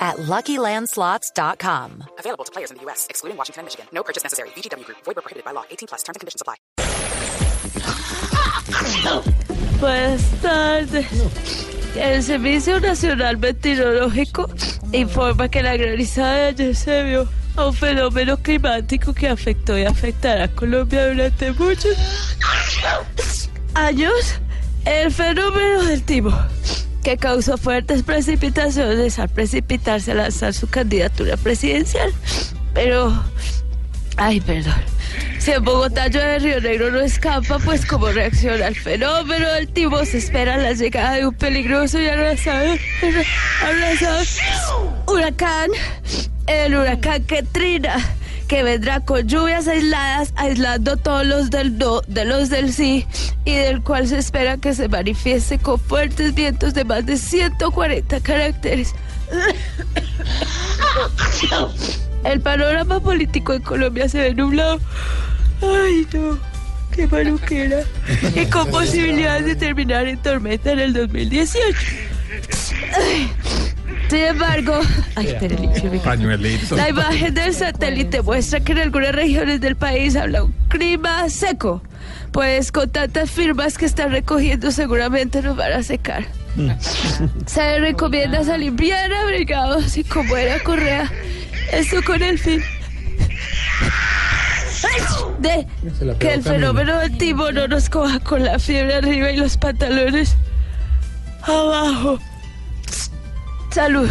at LuckyLandSlots.com. Available to players in the U.S., excluding Washington and Michigan. No purchase necessary. VGW Group. Void where prohibited by law. 18 plus. Terms and conditions apply. Buenas tardes. El Servicio Nacional Meteorológico informa que la granizada de ayer se vio a un fenómeno climático que afectó y afectará a Colombia durante muchos años. El fenómeno del timo, que causó fuertes precipitaciones al precipitarse a lanzar su candidatura presidencial. Pero, ay, perdón. Si en Bogotá de Río Negro no escapa, pues como reacción al fenómeno del timo se espera la llegada de un peligroso y arrasador huracán, el huracán Ketrina, que vendrá con lluvias aisladas, aislando todos los del no, de los del sí, y del cual se espera que se manifieste con fuertes vientos de más de 140 caracteres. El panorama político en Colombia se ve nublado. Ay, no. Qué maluquera. Y con posibilidades de terminar en tormenta en el 2018. Ay. Sin embargo, ay, Pañuelito. la imagen del satélite muestra que en algunas regiones del país habla un clima seco. Pues con tantas firmas que están recogiendo seguramente nos van a secar. Se recomienda salir bien abrigados y como era Correa, esto con el fin de que el fenómeno del timo no nos coja con la fiebre arriba y los pantalones abajo. Salud.